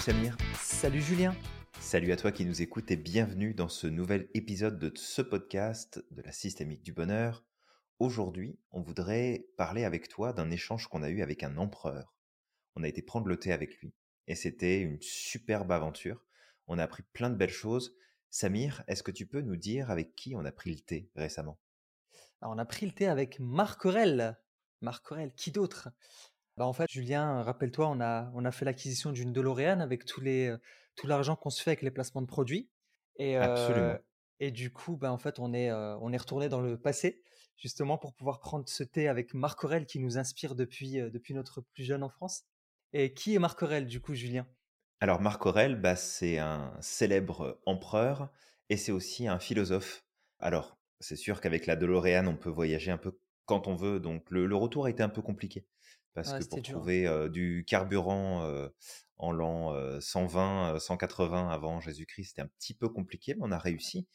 Salut Samir. Salut Julien. Salut à toi qui nous écoutes et bienvenue dans ce nouvel épisode de ce podcast de la systémique du bonheur. Aujourd'hui, on voudrait parler avec toi d'un échange qu'on a eu avec un empereur. On a été prendre le thé avec lui et c'était une superbe aventure. On a appris plein de belles choses. Samir, est-ce que tu peux nous dire avec qui on a pris le thé récemment? On a pris le thé avec Marc Aurel. Marc Aurel, qui d'autre? Bah, En fait, Julien, rappelle-toi, on a, on a fait l'acquisition d'une DeLorean avec tous les, euh, tout l'argent qu'on se fait avec les placements de produits. Et, Absolument. et du coup, bah, en fait, on est, euh, on est retourné dans le passé, justement, pour pouvoir prendre ce thé avec Marc Aurel qui nous inspire depuis, euh, depuis notre plus jeune enfance. Et qui est Marc Aurel, du coup, Julien? Alors, Marc Aurel, bah, c'est un célèbre empereur et c'est aussi un philosophe. Alors, c'est sûr qu'avec la DeLorean, on peut voyager un peu quand on veut. Donc le, retour a été un peu compliqué. Parce que pour trouver du carburant en l'an 120, 180 avant Jésus-Christ, c'était un petit peu compliqué, mais on a réussi.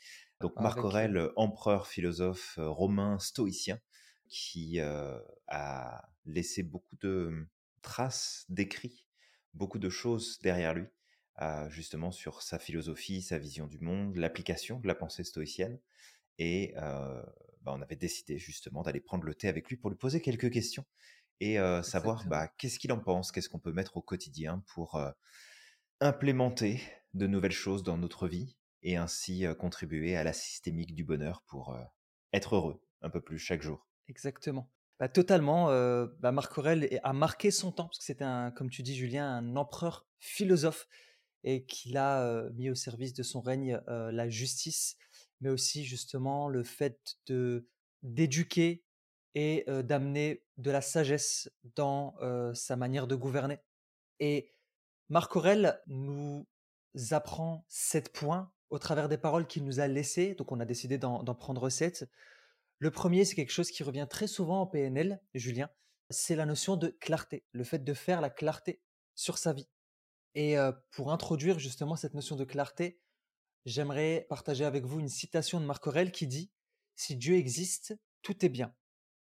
Donc Marc Aurèle, empereur, philosophe romain, stoïcien, qui a laissé beaucoup de mmh, traces d'écrits, beaucoup de choses derrière lui, justement sur sa philosophie, sa vision du monde, l'application de la pensée stoïcienne. Et bah, on avait décidé justement d'aller prendre le thé avec lui pour lui poser quelques questions et savoir bah, qu'est-ce qu'il en pense, qu'est-ce qu'on peut mettre au quotidien pour implémenter de nouvelles choses dans notre vie et ainsi contribuer à la systémique du bonheur pour être heureux un peu plus chaque jour. Exactement. Bah, totalement. Bah, Marc Aurèle a marqué son temps, parce que c'était, un, comme tu dis, Julien, un empereur philosophe et qu'il a mis au service de son règne la justice mais aussi justement le fait de d'éduquer et d'amener de la sagesse dans sa manière de gouverner. Et Marc Aurel nous apprend sept points au travers des paroles qu'il nous a laissées, donc on a décidé d'en prendre sept. Le premier, c'est quelque chose qui revient très souvent en PNL, Julien, c'est la notion de clarté, le fait de faire la clarté sur sa vie. Et pour introduire justement cette notion de clarté, j'aimerais partager avec vous une citation de Marc Aurèle qui dit Si Dieu existe, tout est bien.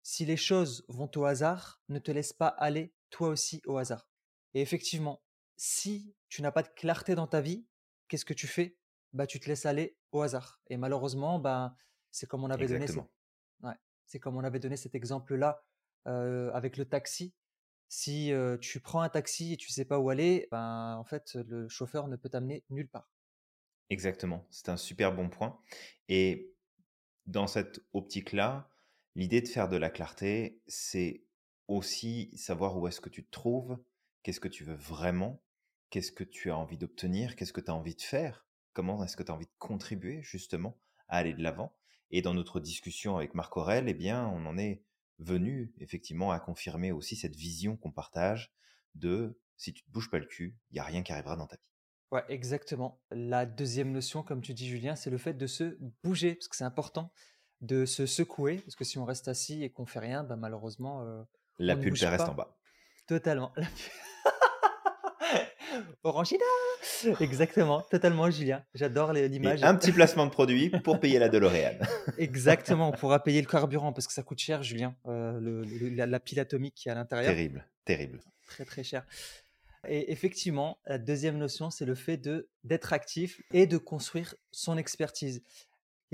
Si les choses vont au hasard, ne te laisse pas aller toi aussi au hasard. Et effectivement, si tu n'as pas de clarté dans ta vie, qu'est-ce que tu fais? Bah tu te laisses aller au hasard. Et malheureusement, bah c'est comme on avait donné ouais, c'est comme on avait donné cet exemple là euh, avec le taxi. Si euh, tu prends un taxi et tu sais pas où aller, ben en fait le chauffeur ne peut t'amener nulle part. Exactement, c'est un super bon point. Et dans cette optique-là, l'idée de faire de la clarté, c'est aussi savoir où est-ce que tu te trouves, qu'est-ce que tu veux vraiment, qu'est-ce que tu as envie d'obtenir, qu'est-ce que tu as envie de faire, comment est-ce que tu as envie de contribuer justement à aller de l'avant. Et dans notre discussion avec Marc Aurel, eh bien, on en est venu effectivement à confirmer aussi cette vision qu'on partage de si tu te bouges pas le cul, il n'y a rien qui arrivera dans ta vie. Ouais, exactement. La deuxième notion, comme tu dis, Julien, c'est le fait de se bouger, parce que c'est important de se secouer, parce que si on reste assis et qu'on fait rien, bah, malheureusement, euh, La pulpe reste en bas. Totalement. Orangina Exactement, totalement, Julien. J'adore l'image. un petit placement de produit pour payer la DeLorean. Exactement, on pourra payer le carburant parce que ça coûte cher, Julien, euh, la, pile atomique qui est à l'intérieur. Terrible, terrible. Très très cher. Et effectivement, la deuxième notion, c'est le fait de d'être actif et de construire son expertise.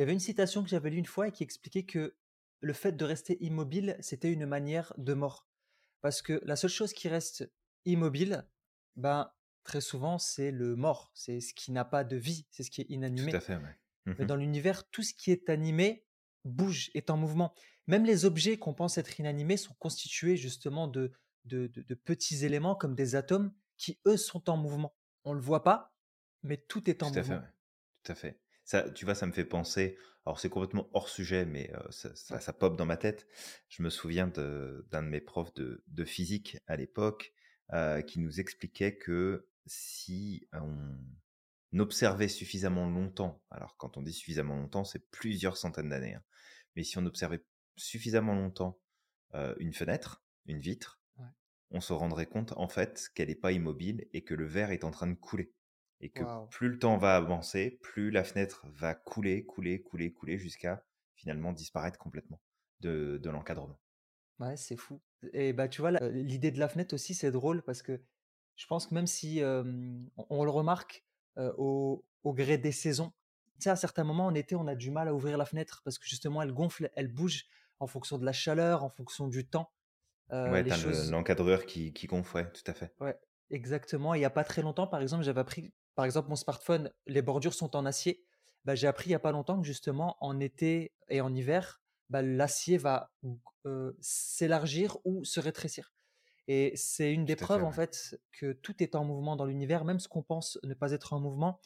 Il y avait une citation que j'avais lue une fois et qui expliquait que le fait de rester immobile, c'était une manière de mort. Parce que la seule chose qui reste immobile, ben, très souvent, c'est le mort. C'est ce qui n'a pas de vie, c'est ce qui est inanimé. Tout à fait, ouais. Mais mmh dans l'univers, tout ce qui est animé bouge, est en mouvement. Même les objets qu'on pense être inanimés sont constitués justement de, de, petits éléments comme des atomes qui, eux, sont en mouvement. On ne le voit pas, mais tout est en tout mouvement. À fait, Tout à fait. Ça, tu vois, ça me fait penser. Alors, c'est complètement hors sujet, mais ça, ça, pop dans ma tête. Je me souviens d'un de, mes profs de, physique à l'époque qui nous expliquait que si on observait suffisamment longtemps, alors quand on dit suffisamment longtemps, c'est plusieurs centaines d'années, hein, mais si on observait suffisamment longtemps une fenêtre, une vitre, on se rendrait compte en fait qu'elle n'est pas immobile et que le verre est en train de couler. Et que plus le temps va avancer, plus la fenêtre va couler, couler, couler, couler jusqu'à finalement disparaître complètement de, de l'encadrement. Ouais, c'est fou. Et bah tu vois, l'idée de la fenêtre aussi, c'est drôle parce que Je pense que même si on, le remarque au, gré des saisons, tu sais, à certains moments en été, on a du mal à ouvrir la fenêtre parce que justement, elle gonfle, elle bouge en fonction de la chaleur, en fonction du temps. ouais, tu as l'encadreur qui, qui gonfle, ouais, tout à fait. Ouais, exactement. Il n'y a pas très longtemps, par exemple, j'avais appris, par exemple, mon smartphone, les bordures sont en acier. Bah, j'ai appris il n'y a pas longtemps que justement, en été et en hiver, bah, l'acier va s'élargir ou se rétrécir. Et c'est une des preuves, en fait, que tout est en mouvement dans l'univers, même ce qu'on pense ne pas être en mouvement.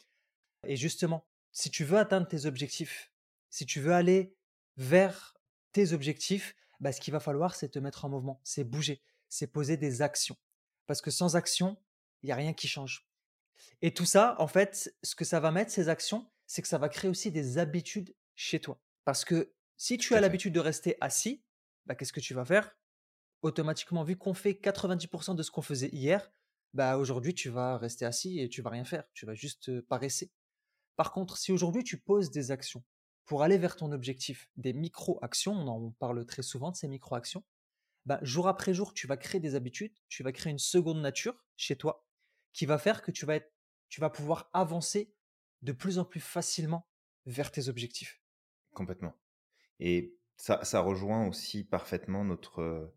Et justement, si tu veux atteindre tes objectifs, si tu veux aller vers tes objectifs, bah, ce qu'il va falloir, c'est te mettre en mouvement, c'est bouger, c'est poser des actions. Parce que sans action, il n'y a rien qui change. Et tout ça, en fait, ce que ça va mettre, ces actions, c'est que ça va créer aussi des habitudes chez toi. Parce que si tu as l'habitude de rester assis, bah, qu'est-ce que tu vas faire? Automatiquement, vu qu'on fait 90% de ce qu'on faisait hier, bah aujourd'hui tu vas rester assis et tu vas rien faire, tu vas juste paresser. Par contre, si aujourd'hui tu poses des actions pour aller vers ton objectif, des micro-actions, on en parle très souvent de ces micro-actions, bah, jour après jour, tu vas créer des habitudes, tu vas créer une seconde nature chez toi qui va faire que tu vas, être, tu vas pouvoir avancer de plus en plus facilement vers tes objectifs. Complètement. Et ça, ça rejoint aussi parfaitement notre,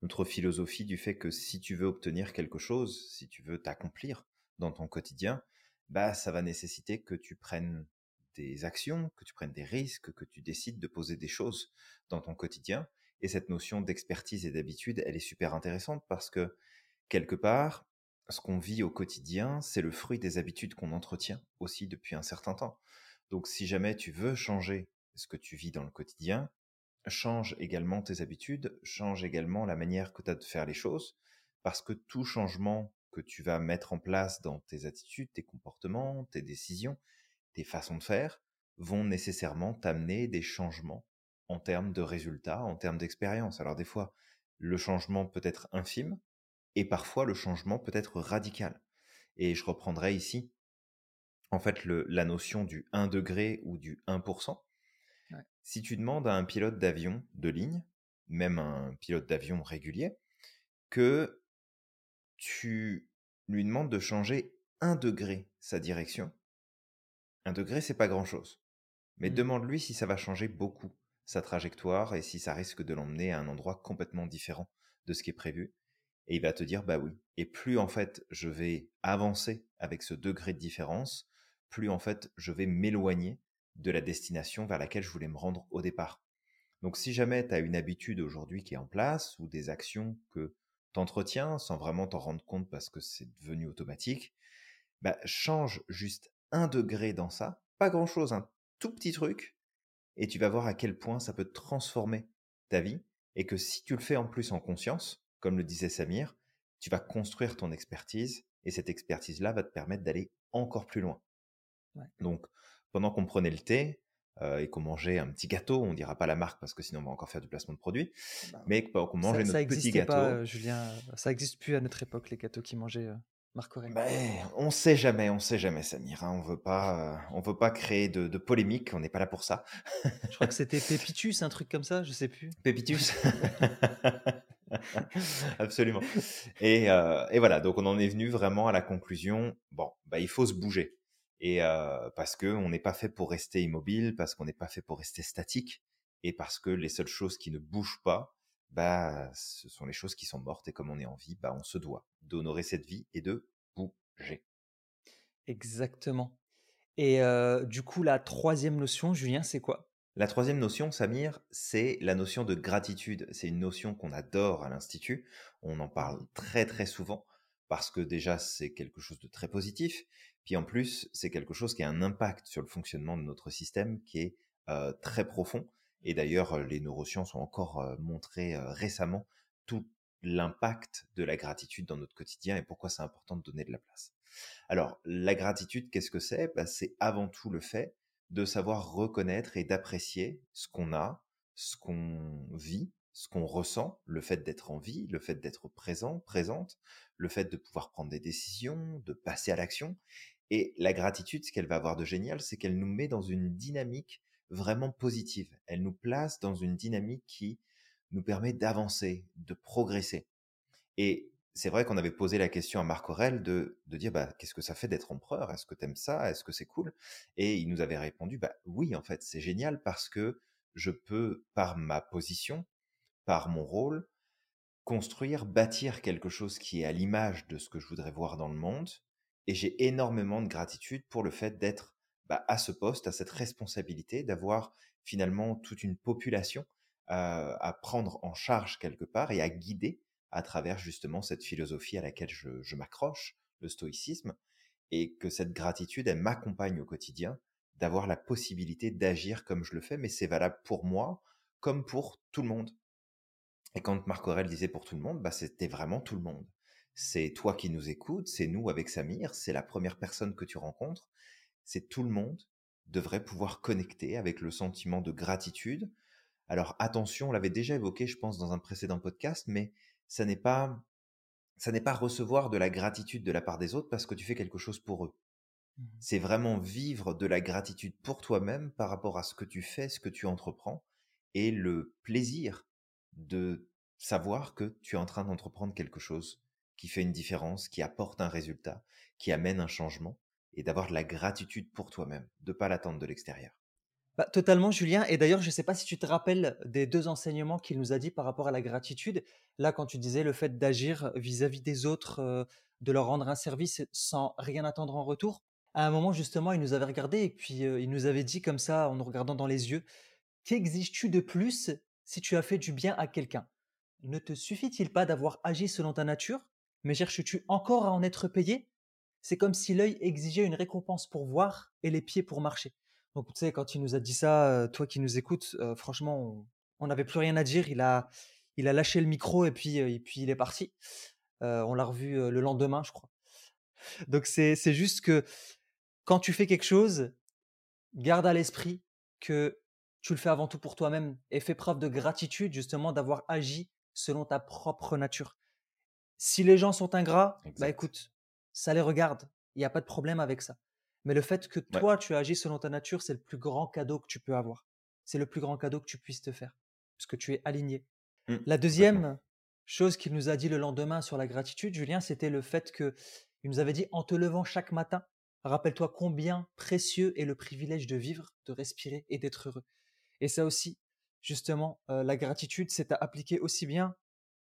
notre philosophie du fait que si tu veux obtenir quelque chose, si tu veux t'accomplir dans ton quotidien, bah ça va nécessiter que tu prennes des actions, que tu prennes des risques, que tu décides de poser des choses dans ton quotidien. Et cette notion d'expertise et d'habitude, elle est super intéressante parce que quelque part, ce qu'on vit au quotidien, c'est le fruit des habitudes qu'on entretient aussi depuis un certain temps. Donc si jamais tu veux changer ce que tu vis dans le quotidien, change également tes habitudes, change également la manière que tu as de faire les choses, parce que tout changement que tu vas mettre en place dans tes attitudes, tes comportements, tes décisions, tes façons de faire, vont nécessairement t'amener des changements en termes de résultats, en termes d'expérience. Alors des fois, le changement peut être infime, et parfois le changement peut être radical. Et je reprendrai ici, en fait, la notion du 1 degré ou du 1%. Si tu demandes à un pilote d'avion de ligne, même un pilote d'avion régulier, que tu lui demandes de changer un degré sa direction, un degré, c'est pas grand-chose. Mais mmh. demande-lui si ça va changer beaucoup sa trajectoire et si ça risque de l'emmener à un endroit complètement différent de ce qui est prévu. Et il va te dire, bah oui. Et plus en fait je vais avancer avec ce degré de différence, plus en fait je vais m'éloigner de la destination vers laquelle je voulais me rendre au départ. Donc si jamais tu as une habitude aujourd'hui qui est en place ou des actions que tu entretiens sans vraiment t'en rendre compte parce que c'est devenu automatique, bah, change juste un degré dans ça, pas grand-chose, un tout petit truc, et tu vas voir à quel point ça peut transformer ta vie, et que si tu le fais en plus en conscience, comme le disait Samir, tu vas construire ton expertise, et cette expertise-là va te permettre d'aller encore plus loin. Donc, pendant qu'on prenait le thé euh, et qu'on mangeait un petit gâteau, on dira pas la marque parce que sinon on va encore faire du placement de produit, bah, mais qu'on mangeait notre petit gâteau. Pas, euh, Julien, ça n'existe plus à notre époque les gâteaux qui mangeaient. Euh, Marc Aurèle. Ben, on sait jamais, on sait jamais, Samir. Hein, on veut pas, on veut pas créer de, de polémique. On n'est pas là pour ça. Je crois que c'était Pépitus, un truc comme ça. Je sais plus. Pépitus. Absolument. Et, et, voilà. Donc on en est venu vraiment à la conclusion. Bon, bah il faut se bouger et parce qu'on n'est pas fait pour rester immobile, parce qu'on n'est pas fait pour rester statique, et parce que les seules choses qui ne bougent pas, bah, ce sont les choses qui sont mortes, et comme on est en vie, bah, on se doit d'honorer cette vie et de bouger. Exactement. Et du coup, la troisième notion, Julien, c'est quoi? La troisième notion, Samir, c'est la notion de gratitude. C'est une notion qu'on adore à l'Institut. On en parle très très souvent parce que déjà c'est quelque chose de très positif, puis en plus, c'est quelque chose qui a un impact sur le fonctionnement de notre système qui est très profond. Et d'ailleurs, les neurosciences ont encore montré récemment tout l'impact de la gratitude dans notre quotidien et pourquoi c'est important de donner de la place. Alors, la gratitude, qu'est-ce que c'est? Bah, C'est avant tout le fait de savoir reconnaître et d'apprécier ce qu'on a, ce qu'on vit, ce qu'on ressent, le fait d'être en vie, le fait d'être présent, présente, le fait de pouvoir prendre des décisions, de passer à l'action, et la gratitude, ce qu'elle va avoir de génial, c'est qu'elle nous met dans une dynamique vraiment positive. Elle nous place dans une dynamique qui nous permet d'avancer, de progresser. Et c'est vrai qu'on avait posé la question à Marc Aurel de, de dire bah, qu'est-ce que ça fait d'être empereur? Est-ce que tu aimes ça? Est-ce que c'est cool? Et il nous avait répondu bah, oui, en fait, c'est génial parce que je peux, par ma position, par mon rôle, construire, bâtir quelque chose qui est à l'image de ce que je voudrais voir dans le monde. Et j'ai énormément de gratitude pour le fait d'être bah, à ce poste, à cette responsabilité, d'avoir finalement toute une population euh, à prendre en charge quelque part et à guider à travers justement cette philosophie à laquelle je, m'accroche, le stoïcisme, et que cette gratitude, elle m'accompagne au quotidien, d'avoir la possibilité d'agir comme je le fais, mais c'est valable pour moi comme pour tout le monde. Et quand Marc Aurel disait pour tout le monde, bah c'était vraiment tout le monde. C'est toi qui nous écoutes, c'est nous avec Samir, c'est la première personne que tu rencontres, c'est tout le monde devrait pouvoir connecter avec le sentiment de gratitude. Alors attention, on l'avait déjà évoqué, je pense, dans un précédent podcast, mais ça n'est pas ça n'est pas recevoir de la gratitude de la part des autres parce que tu fais quelque chose pour eux. Mmh c'est vraiment vivre de la gratitude pour toi-même par rapport à ce que tu fais, ce que tu entreprends et le plaisir de savoir que tu es en train d'entreprendre quelque chose qui fait une différence, qui apporte un résultat, qui amène un changement et d'avoir de la gratitude pour toi-même, de pas l'attendre de l'extérieur. Bah, totalement, Julien. Et d'ailleurs, je ne sais pas si tu te rappelles des deux enseignements qu'il nous a dit par rapport à la gratitude. Là, quand tu disais le fait d'agir vis-à-vis des autres, de leur rendre un service sans rien attendre en retour. À un moment, justement, il nous avait regardé et puis il nous avait dit comme ça, en nous regardant dans les yeux, qu'exiges-tu de plus si tu as fait du bien à quelqu'un? Ne te suffit-il pas d'avoir agi selon ta nature, mais cherches-tu encore à en être payé C'est comme si l'œil exigeait une récompense pour voir et les pieds pour marcher. Donc, tu sais, quand il nous a dit ça, toi qui nous écoutes, franchement, on n'avait plus rien à dire. Il a, il a lâché le micro et puis, et puis il est parti. on l'a revu le lendemain, je crois. Donc, c'est juste que quand tu fais quelque chose, garde à l'esprit que tu le fais avant tout pour toi-même et fais preuve de gratitude, justement, d'avoir agi selon ta propre nature. Si les gens sont ingrats, bah écoute, ça les regarde. Il n'y a pas de problème avec ça. Mais le fait que toi, tu agis selon ta nature, c'est le plus grand cadeau que tu peux avoir. C'est le plus grand cadeau que tu puisses te faire, parce que tu es aligné. Mmh, la deuxième chose qu'il nous a dit le lendemain sur la gratitude, Julien, c'était le fait que il nous avait dit en te levant chaque matin, rappelle-toi combien précieux est le privilège de vivre, de respirer et d'être heureux. Et ça aussi, justement, euh, la gratitude, c'est à appliquer aussi bien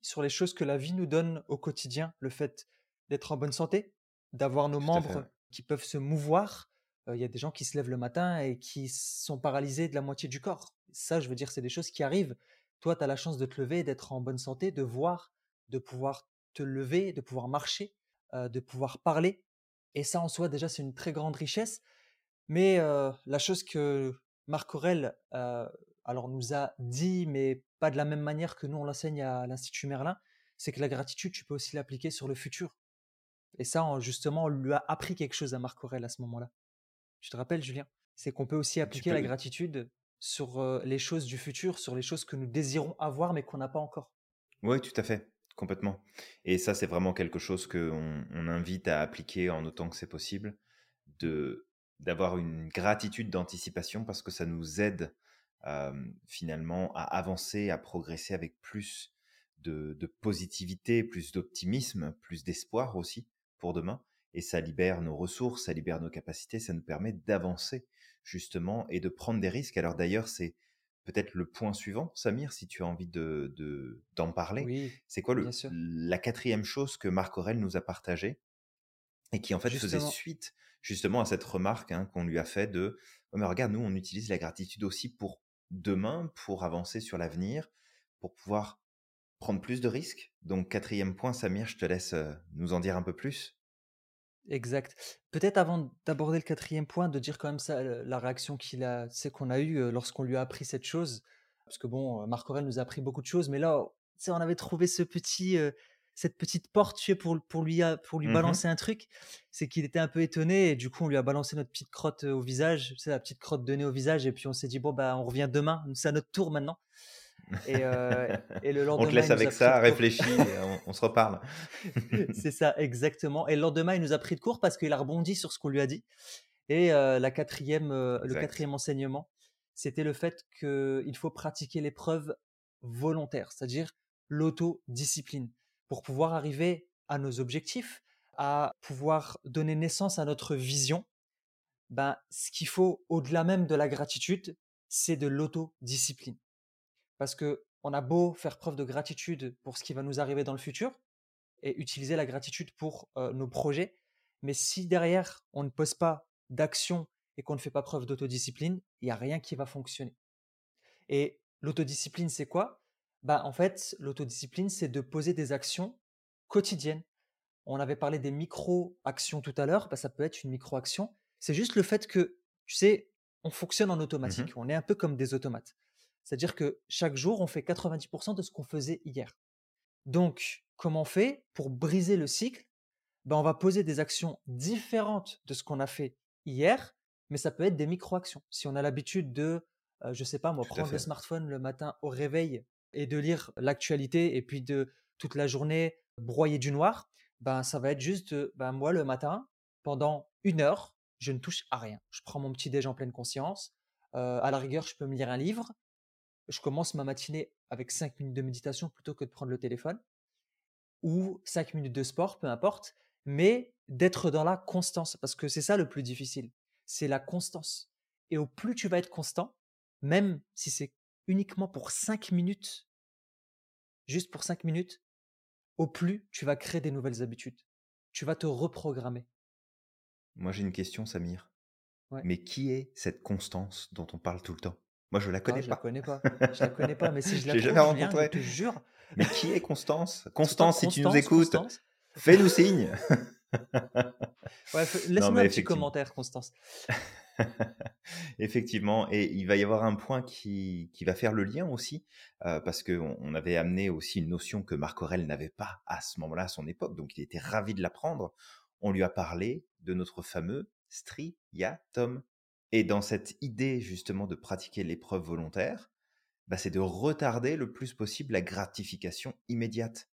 sur les choses que la vie nous donne au quotidien, le fait d'être en bonne santé, d'avoir nos membres qui peuvent se mouvoir. Il y a des gens qui se lèvent le matin et qui sont paralysés de la moitié du corps. Ça, je veux dire, c'est des choses qui arrivent. Toi, tu as la chance de te lever, d'être en bonne santé, de voir, de pouvoir te lever, de pouvoir marcher, de pouvoir parler. Et ça, en soi, déjà, c'est une très grande richesse. Mais la chose que Marc Aurel alors, nous a dit, mais pas de la même manière que nous, on l'enseigne à l'Institut Merlin, c'est que la gratitude, tu peux aussi l'appliquer sur le futur. Et ça, justement, on lui a appris quelque chose à Marc Aurel à ce moment-là. Tu te rappelles, Julien? C'est qu'on peut aussi appliquer la gratitude sur les choses du futur, sur les choses que nous désirons avoir mais qu'on n'a pas encore. Oui, tout à fait, complètement. Et ça, c'est vraiment quelque chose qu'on on invite à appliquer en autant que c'est possible, de d'avoir une gratitude d'anticipation parce que ça nous aide finalement à avancer, à progresser avec plus de, de positivité, plus d'optimisme, plus d'espoir aussi pour demain. Et ça libère nos ressources, ça libère nos capacités, ça nous permet d'avancer justement et de prendre des risques. Alors d'ailleurs, c'est peut-être le point suivant, Samir, si tu as envie de, d'en parler. Oui, c'est quoi le, la quatrième chose que Marc Aurel nous a partagée et qui en fait faisait suite justement à cette remarque hein, qu'on lui a fait de oh, mais regarde, nous on utilise la gratitude aussi pour demain, pour avancer sur l'avenir, pour pouvoir prendre plus de risques. Donc, quatrième point, Samir, je te laisse nous en dire un peu plus. Exact. Peut-être avant d'aborder le quatrième point, de dire quand même ça, la réaction qu'il a, c'est qu'on a eue lorsqu'on lui a appris cette chose. Parce que bon, Marc Aurel nous a appris beaucoup de choses, mais là, on avait trouvé ce petit, cette petite porte pour, pour lui, pour lui mmh balancer un truc. C'est qu'il était un peu étonné et du coup, on lui a balancé notre petite crotte au visage, tu sais, la petite crotte de nez au visage. Et puis on s'est dit, bon, bah, on revient demain, c'est à notre tour maintenant. Euh, et, le lendemain, on te laisse avec ça, réfléchis, on, se reparle. c'est ça, exactement. Et le lendemain, il nous a pris de court parce qu'il a rebondi sur ce qu'on lui a dit. Et euh, la quatrième, euh, le quatrième enseignement, c'était le fait qu'il faut pratiquer l'épreuve volontaire, c'est-à-dire l'autodiscipline, pour pouvoir arriver à nos objectifs, à pouvoir donner naissance à notre vision, ben, ce qu'il faut au-delà même de la gratitude, c'est de l'autodiscipline. Parce que on a beau faire preuve de gratitude pour ce qui va nous arriver dans le futur et utiliser la gratitude pour nos projets, mais si derrière on ne pose pas d'action et qu'on ne fait pas preuve d'autodiscipline, il n'y a rien qui va fonctionner. Et l'autodiscipline, c'est quoi? Bah, En fait, l'autodiscipline, c'est de poser des actions quotidiennes. On avait parlé des micro-actions tout à l'heure, bah, ça peut être une micro-action. C'est juste le fait que, tu sais, on fonctionne en Mmh automatique. On est un peu comme des automates. C'est-à-dire que chaque jour, on fait 90% de ce qu'on faisait hier. Donc, comment on fait pour briser le cycle? Ben, On va poser des actions différentes de ce qu'on a fait hier, mais ça peut être des micro-actions. Si on a l'habitude de, euh, je sais pas moi, Tout prendre le smartphone le matin au réveil et de lire l'actualité et puis de toute la journée broyer du noir, ben ça va être juste, ben moi le matin, pendant une heure, je ne touche à rien. Je prends mon petit déj en pleine conscience. Euh, à la rigueur, je peux me lire un livre. Je commence ma matinée avec 5 minutes de méditation plutôt que de prendre le téléphone ou 5 minutes de sport, peu importe, mais d'être dans la constance, parce que c'est ça le plus difficile, c'est la constance. Et au plus tu vas être constant, même si c'est uniquement pour 5 minutes, juste pour 5 minutes, au plus tu vas créer des nouvelles habitudes. Tu vas te reprogrammer. Moi, j'ai une question, Samir. Ouais. Mais qui est cette constance dont on parle tout le temps? Moi, je la Ah, connais je la pas. connais pas. Je la connais pas, mais si je la Je jamais je te jure. Mais qui est Constance? Pas Constance, si tu nous écoutes, fais-nous signe. Ouais, laisse-moi un petit commentaire, Constance. Effectivement, et il va y avoir un point qui, qui va faire le lien aussi, euh, parce qu'on on avait amené aussi une notion que Marc Aurèle n'avait pas à ce moment-là, à son époque, donc il était ravi de l'apprendre. On lui a parlé de notre fameux striatum. Et dans cette idée justement de pratiquer l'épreuve volontaire, bah, c'est de retarder le plus possible la gratification immédiate.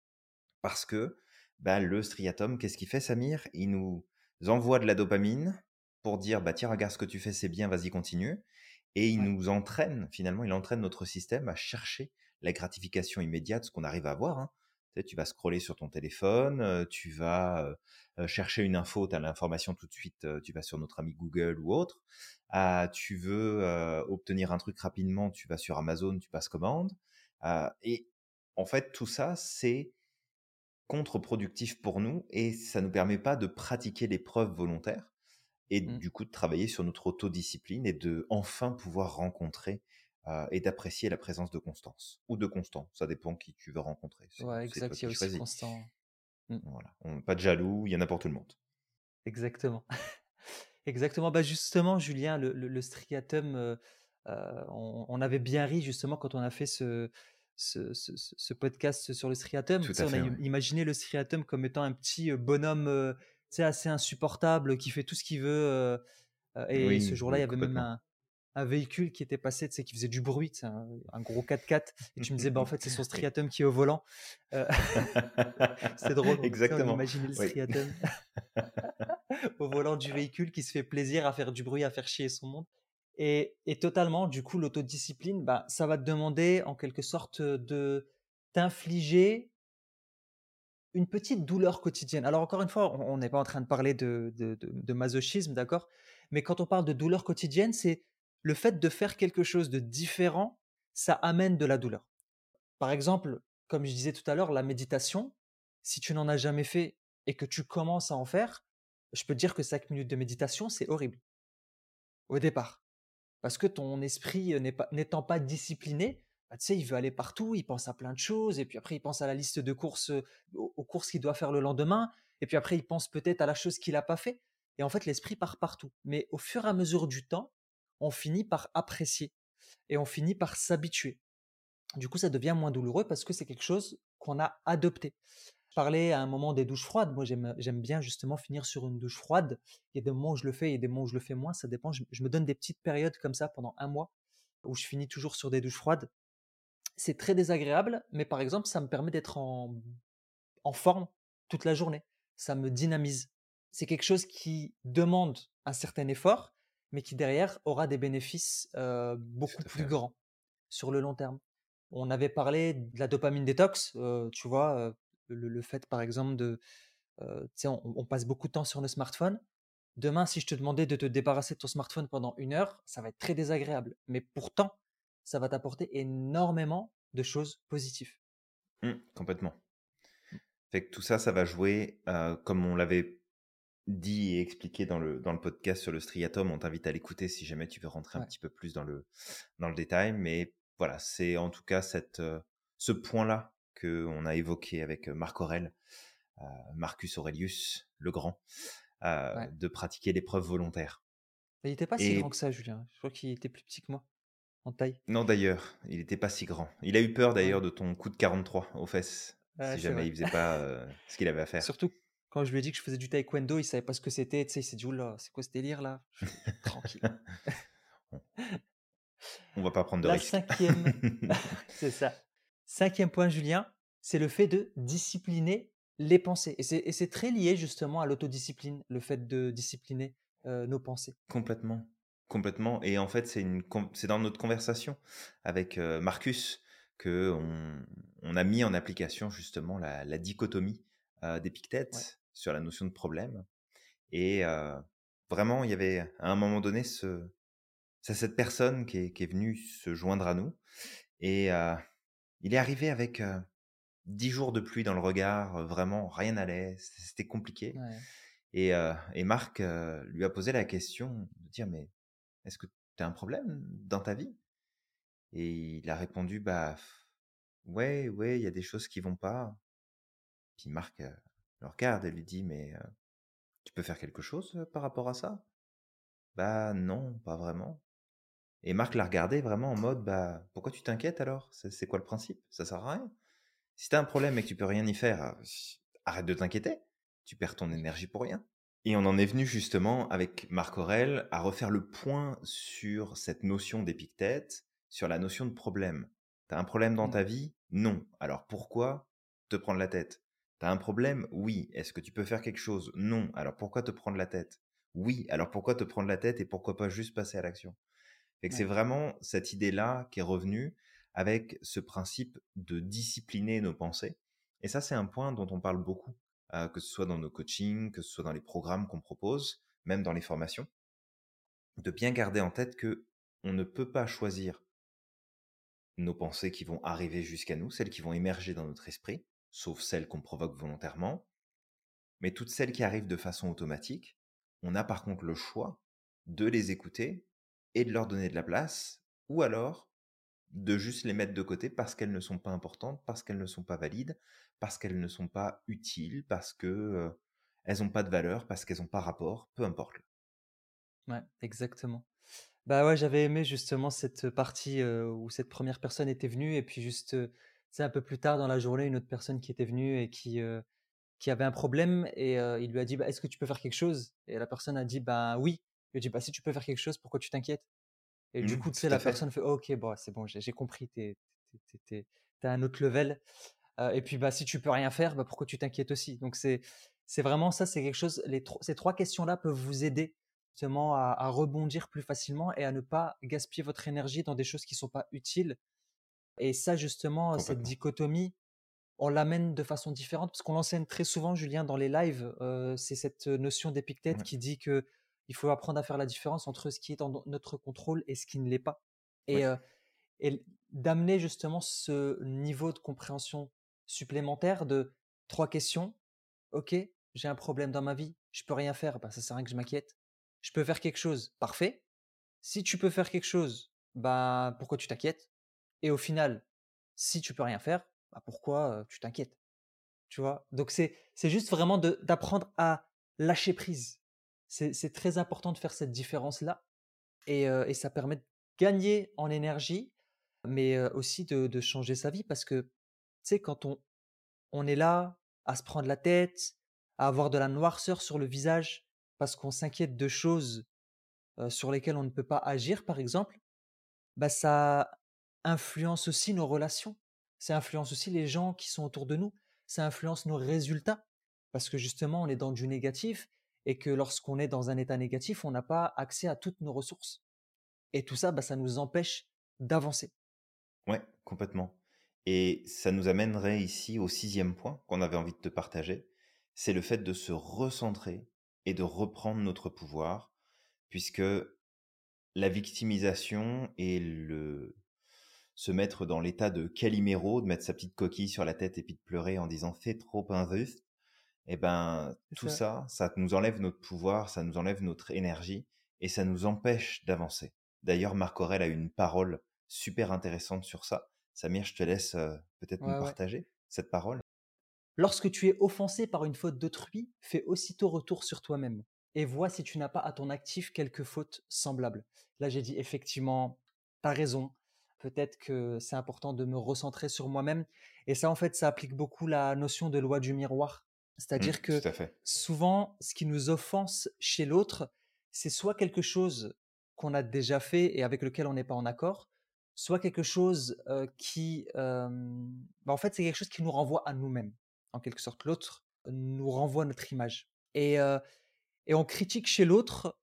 Parce que bah, le striatum, qu'est-ce qu'il fait, Samir? Il nous envoie de la dopamine pour dire bah tiens regarde ce que tu fais c'est bien vas-y continue et il Ouais. nous entraîne finalement il entraîne notre système à chercher la gratification immédiate ce qu'on arrive à avoir hein. tu, sais, tu vas scroller sur ton téléphone tu vas chercher une info tu as l'information tout de suite tu vas sur notre ami Google ou autre Ah, tu veux euh, obtenir un truc rapidement tu vas sur Amazon tu passes commande et en fait tout ça c'est contre-productif pour nous et ça nous permet pas de pratiquer l'épreuve volontaire et Mm. du coup de travailler sur notre autodiscipline et de enfin pouvoir rencontrer euh, et d'apprécier la présence de Constance ou de Constant, ça dépend qui tu veux rencontrer. Ouais, exact, il y a aussi. Constant. Mm. Voilà, On- pas de jaloux, il y en a pour tout le monde. Exactement. Exactement. Bah justement, Julien, le, le- le striatum, euh, euh, on, on avait bien ri justement quand on a fait ce, ce, ce- ce- ce podcast sur le striatum. Tu sais, on a imaginé le striatum comme étant un petit euh, bonhomme euh, tu sais, assez insupportable qui fait tout ce qu'il veut. euh, et ce Oui, jour-là, il y avait même un, un véhicule qui était passé, tu sais, qui faisait du bruit, un, un gros 4x4. Et tu me disais, bah, en fait, c'est son striatum qui est au volant. Euh, C'était drôle. Exactement. imaginait le Oui. au volant du véhicule qui se fait plaisir à faire du bruit, à faire chier son monde. Et, totalement, du coup, l'autodiscipline, bah, ça va te demander en quelque sorte de t'infliger une petite douleur quotidienne. Alors encore une fois, on n'est pas en train de parler de- de masochisme, d'accord? Mais quand on parle de douleur quotidienne, c'est le fait de faire quelque chose de différent, ça amène de la douleur. Par exemple, comme je disais tout à l'heure, la méditation, si tu n'en as jamais fait et que tu commences à en faire, je peux te dire que 5 minutes de méditation, c'est horrible au départ. Parce que ton esprit n'étant pas discipliné, bah, tu sais, il veut aller partout, il pense à plein de choses, et puis après, il pense à la liste de courses, aux, aux courses qu'il doit faire le lendemain, et puis après, il pense peut-être à la chose qu'il n'a pas fait. Et en fait, l'esprit part partout. Mais au fur et à mesure du temps, on finit par apprécier et on finit par s'habituer. Du coup, ça devient moins douloureux parce que c'est quelque chose qu'on a adopté. Parlais à un moment des douches froides. Moi, j'aime bien justement finir sur une douche froide. Il y a des moments où je le fais et des moments où je le fais moins. Ça dépend. Je, je me donne des petites périodes comme ça pendant un mois où je finis toujours sur des douches froides. C'est très désagréable, mais par exemple, ça me permet d'être en, en forme toute la journée. Ça me dynamise. C'est quelque chose qui demande un certain effort, mais qui derrière aura des bénéfices euh, beaucoup plus grands sur le long terme. On avait parlé de la dopamine détox, euh, tu vois, euh, le, fait, par exemple, de, tu sais, on, passe beaucoup de temps sur nos smartphones. Demain, si je te demandais de te débarrasser de ton smartphone pendant une heure, ça va être très désagréable. Mais pourtant, ça va t'apporter énormément de choses positives. Mmh, complètement. Fait que tout ça, ça va jouer, comme on l'avait dit et expliqué dans le, dans le podcast sur le striatum. On t'invite à l'écouter si jamais tu veux rentrer un petit peu plus dans le, dans le détail. Mais voilà, c'est en tout cas cette, ce point-là qu'on a évoqué avec Marc Aurel, Marcus Aurelius, le grand, de pratiquer l'épreuve volontaire. Il n'était pas si grand que ça, Julien. Je crois qu'il était plus petit que moi, en taille. Non, d'ailleurs, il n'était pas si grand. Il a eu peur d'ailleurs de ton coup de 43 aux fesses, si jamais il faisait pas ce qu'il avait à faire. Surtout quand je lui ai dit que je faisais du taekwondo, il savait pas ce que c'était. Tu sais, il s'est dit, oula, c'est quoi ce délire là? Tranquille. On va pas prendre de La risques. cinquième, c'est ça. Cinquième point, Julien, c'est le fait de discipliner les pensées. Et c'est très lié justement à l'autodiscipline, le fait de discipliner nos pensées. Complètement. Complètement. Et en fait, c'est dans notre conversation avec Marcus que on, a mis en application justement la, dichotomie euh, d'Épictète sur la notion de problème. Et vraiment, il y avait à un moment donné ce, cette personne qui est, qui est, venue se joindre à nous. Et il est arrivé avec dix jours de pluie dans le regard, vraiment rien n'allait, c'était compliqué. Et, et, Marc lui a posé la question de dire mais est-ce que tu as un problème dans ta vie? Et il a répondu bah ouais ouais il y a des choses qui vont pas. Puis Marc le regarde et lui dit mais tu peux faire quelque chose par rapport à ça? Bah non, pas vraiment. Et Marc l'a regardé vraiment en mode bah pourquoi tu t'inquiètes alors? C'est quoi le principe? Ça sert à rien. Si t'as un problème et que tu peux rien y faire, arrête de t'inquiéter. Tu perds ton énergie pour rien. Et on en est venu justement avec Marc Aurel à refaire le point sur cette notion d'épictète, sur la notion de problème. T'as un problème dans mmh. ta vie? Non. Alors pourquoi te prendre la tête? T'as un problème? Oui. Est-ce que tu peux faire quelque chose? Non. Alors pourquoi te prendre la tête? Oui. Alors pourquoi te prendre la tête et pourquoi pas juste passer à l'action? C'est vraiment cette idée-là qui est revenue avec ce principe de discipliner nos pensées. Et ça, c'est un point dont on parle beaucoup, euh, que ce soit dans nos coachings, que ce soit dans les programmes qu'on propose, même dans les formations, de bien garder en tête que on ne peut pas choisir nos pensées qui vont arriver jusqu'à nous, celles qui vont émerger dans notre esprit, sauf celles qu'on provoque volontairement, mais toutes celles qui arrivent de façon automatique, on a par contre le choix de les écouter et de leur donner de la place, ou alors de juste les mettre de côté parce qu'elles ne sont pas importantes, parce qu'elles ne sont pas valides, parce qu'elles ne sont pas utiles, parce que elles n'ont pas de valeur, parce qu'elles n'ont pas rapport, peu importe. Ouais, exactement. Bah ouais, j'avais aimé justement cette partie où cette première personne était venue et puis juste, c'est un peu plus tard dans la journée, une autre personne qui était venue et qui, qui avait un problème et il lui a dit bah, Est-ce que tu peux faire quelque chose? Et la personne a dit Bah oui. Il dit, bah, si tu peux faire quelque chose, pourquoi tu t'inquiètes? Et du mmh, coup, tu sais, la personne fait, ok, bon, c'est bon, j'ai compris, t'es à un autre level. et puis, bah, si tu peux rien faire, bah, pourquoi tu t'inquiètes aussi? Donc, c'est vraiment ça, c'est quelque chose, les ces trois questions-là peuvent vous aider justement à, rebondir plus facilement et à ne pas gaspiller votre énergie dans des choses qui ne sont pas utiles. Et ça, justement, cette dichotomie, on l'amène de façon différente parce qu'on l'enseigne très souvent, Julien, dans les lives. c'est cette notion d'épictète qui dit que il faut apprendre à faire la différence entre ce qui est en notre contrôle et ce qui ne l'est pas. Et, et d'amener justement ce niveau de compréhension supplémentaire de trois questions. Ok, j'ai un problème dans ma vie, je peux rien faire, bah, ça sert à rien que je m'inquiète. Je peux faire quelque chose, parfait. Si tu peux faire quelque chose, bah pourquoi tu t'inquiètes? Et au final, si tu peux rien faire, bah pourquoi tu t'inquiètes? Tu vois? Donc c'est c'est juste vraiment d'apprendre à lâcher prise c'est très important de faire cette différence-là. Et, ça permet de gagner en énergie, mais aussi de, changer sa vie. Parce que, tu sais, quand on, est là à se prendre la tête, à avoir de la noirceur sur le visage, parce qu'on s'inquiète de choses sur lesquelles on ne peut pas agir, par exemple, bah ça influence aussi nos relations. Ça influence aussi les gens qui sont autour de nous. Ça influence nos résultats. Parce que justement, on est dans du négatif et que lorsqu'on est dans un état négatif, on n'a pas accès à toutes nos ressources. Et tout ça, bah, ça nous empêche d'avancer. Ouais, complètement. Et ça nous amènerait ici au sixième point qu'on avait envie de te partager, c'est le fait de se recentrer et de reprendre notre pouvoir, puisque la victimisation et le se mettre dans l'état de Calimero, de mettre sa petite coquille sur la tête et puis de pleurer en disant c'est trop injuste, eh ben tout ça. ça, nous enlève notre pouvoir, ça nous enlève notre énergie et ça nous empêche d'avancer. D'ailleurs, Marc Aurel a une parole super intéressante sur ça. Samir, je te laisse euh, peut-être nous partager cette parole. Lorsque tu es offensé par une faute d'autrui, fais aussitôt retour sur toi-même et vois si tu n'as pas à ton actif quelques fautes semblables. Là, j'ai dit effectivement, as raison. Peut-être que c'est important de me recentrer sur moi-même. Et ça, en fait, ça applique beaucoup la notion de loi du miroir. C'est-à-dire mmh, que souvent, ce qui nous offense chez l'autre, c'est soit quelque chose qu'on a déjà fait et avec lequel on n'est pas en accord, soit quelque chose qui, bah, en fait, c'est quelque chose qui nous renvoie à nous-mêmes en quelque sorte. L'autre nous renvoie notre image. Et, et on critique chez l'autre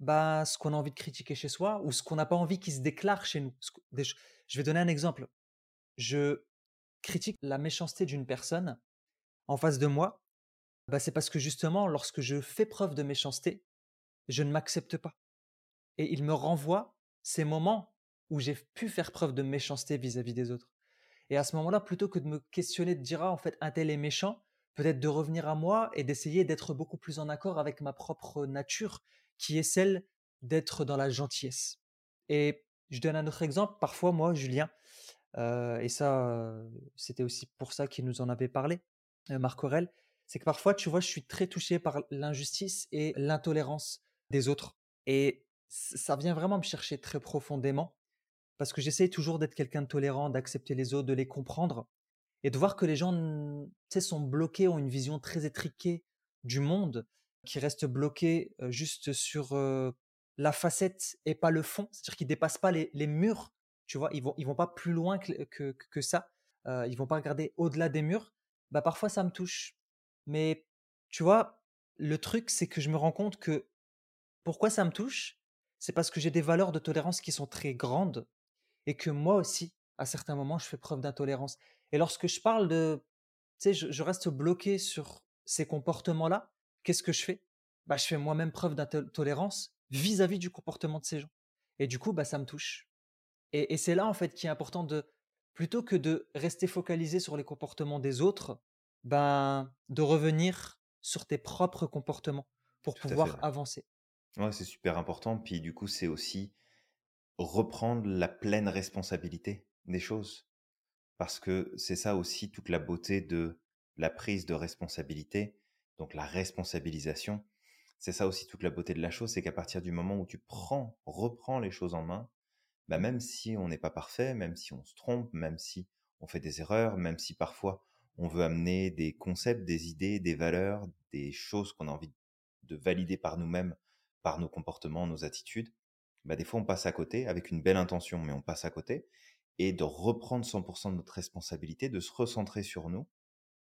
bah, ce qu'on a envie de critiquer chez soi ou ce qu'on n'a pas envie qui se déclare chez nous. Je vais donner un exemple. Je critique la méchanceté d'une personne en face de moi. Bah, c'est parce que justement, lorsque je fais preuve de méchanceté, je ne m'accepte pas. Et il me renvoie ces moments où j'ai pu faire preuve de méchanceté vis-à-vis des autres. Et à ce moment-là, plutôt que de me questionner, de dire ah, en fait un tel est méchant, peut-être de revenir à moi et d'essayer d'être beaucoup plus en accord avec ma propre nature, qui est celle d'être dans la gentillesse. Et je donne un autre exemple. Parfois, moi, Julien, euh, et ça, c'était aussi pour ça qu'il nous en avait parlé, euh, Marc Aurel, c'est que parfois, tu vois, je suis très touché par l'injustice et l'intolérance des autres. Et ça vient vraiment me chercher très profondément parce que j'essaye toujours d'être quelqu'un de tolérant, d'accepter les autres, de les comprendre et de voir que les gens sont bloqués, ont une vision très étriquée du monde, qui reste bloquée juste sur la facette et pas le fond, c'est-à-dire qu'ils dépassent pas les, murs, tu vois, ils vont ils vont pas plus loin que, que, ça, euh, ils vont pas regarder au-delà des murs. Bah parfois ça me touche, mais tu vois, le truc c'est que je me rends compte que pourquoi ça me touche, c'est parce que j'ai des valeurs de tolérance qui sont très grandes et que moi aussi, à certains moments, je fais preuve d'intolérance. Et lorsque je parle de, tu sais, je, reste bloqué sur ces comportements-là, qu'est-ce que je fais? Bah, Je fais moi-même preuve d'intolérance vis-à-vis du comportement de ces gens. Et du coup, bah, ça me touche. Et, c'est là, en fait, qui est important de, plutôt que de rester focalisé sur les comportements des autres, ben, de revenir sur tes propres comportements pour pouvoir avancer. Ouais, c'est super important. Puis du coup, c'est aussi reprendre la pleine responsabilité des choses. Parce que c'est ça aussi toute la beauté de la prise de responsabilité, donc la responsabilisation. C'est ça aussi toute la beauté de la chose, c'est qu'à partir du moment où tu prends, reprends les choses en main, bah même si on n'est pas parfait, même si on se trompe, même si on fait des erreurs, même si parfois on veut amener des concepts, des idées, des valeurs, des choses qu'on a envie de valider par nous-mêmes, par nos comportements, nos attitudes, bah, des fois on passe à côté avec une belle intention, mais on passe à côté, et de reprendre 100% de notre responsabilité, de se recentrer sur nous,